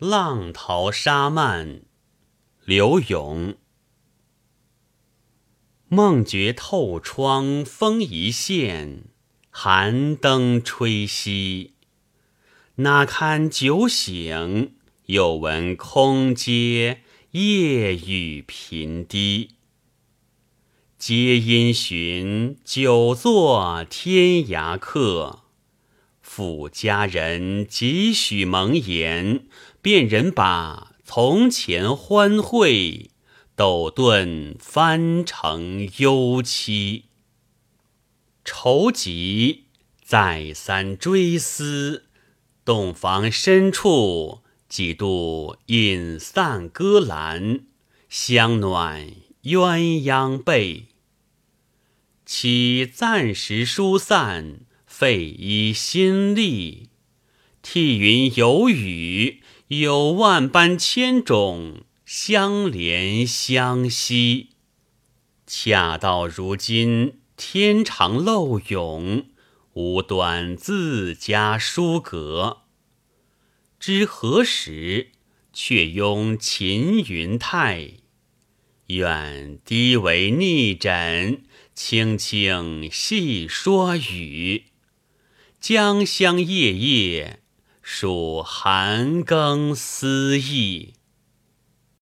浪淘沙漫，柳永。梦觉透窗风一线，寒灯吹熄。哪堪酒醒，又闻空阶夜雨频滴。皆因寻久坐天涯客，抚佳人几许蒙言，便人把从前欢会，斗顿翻成幽戚。愁急再三追思，洞房深处几度饮散歌阑，香暖鸳鸯被。岂暂时疏散，费依心力。替云有雨，有万般千种相连相惜。恰到如今，天长漏涌，无端自家书隔。知何时，却拥秦云泰。愿低帷逆枕。轻轻细说雨，江乡夜夜数寒更思忆。